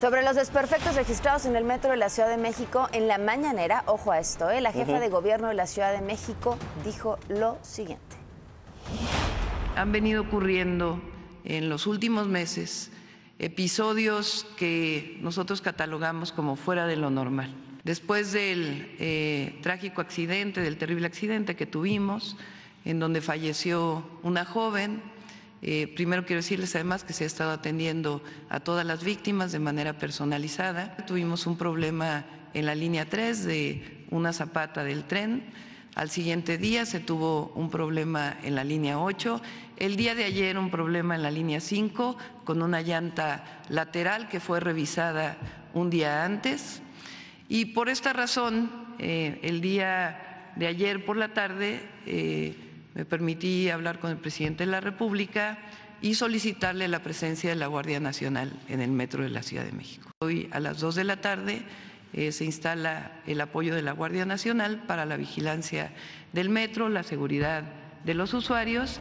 Sobre los desperfectos registrados en el metro de la Ciudad de México en la mañanera, ojo a esto, ¿eh? la jefa de gobierno de la Ciudad de México dijo lo siguiente. Han venido ocurriendo en los últimos meses episodios que nosotros catalogamos como fuera de lo normal. Después del eh, trágico accidente, del terrible accidente que tuvimos, en donde falleció una joven, eh, primero quiero decirles además que se ha estado atendiendo a todas las víctimas de manera personalizada. Tuvimos un problema en la línea 3 de una zapata del tren. Al siguiente día se tuvo un problema en la línea 8. El día de ayer un problema en la línea 5 con una llanta lateral que fue revisada un día antes. Y por esta razón, eh, el día de ayer por la tarde, eh, me permití hablar con el presidente de la República y solicitarle la presencia de la Guardia Nacional en el metro de la Ciudad de México. Hoy a las dos de la tarde eh, se instala el apoyo de la Guardia Nacional para la vigilancia del metro, la seguridad de los usuarios.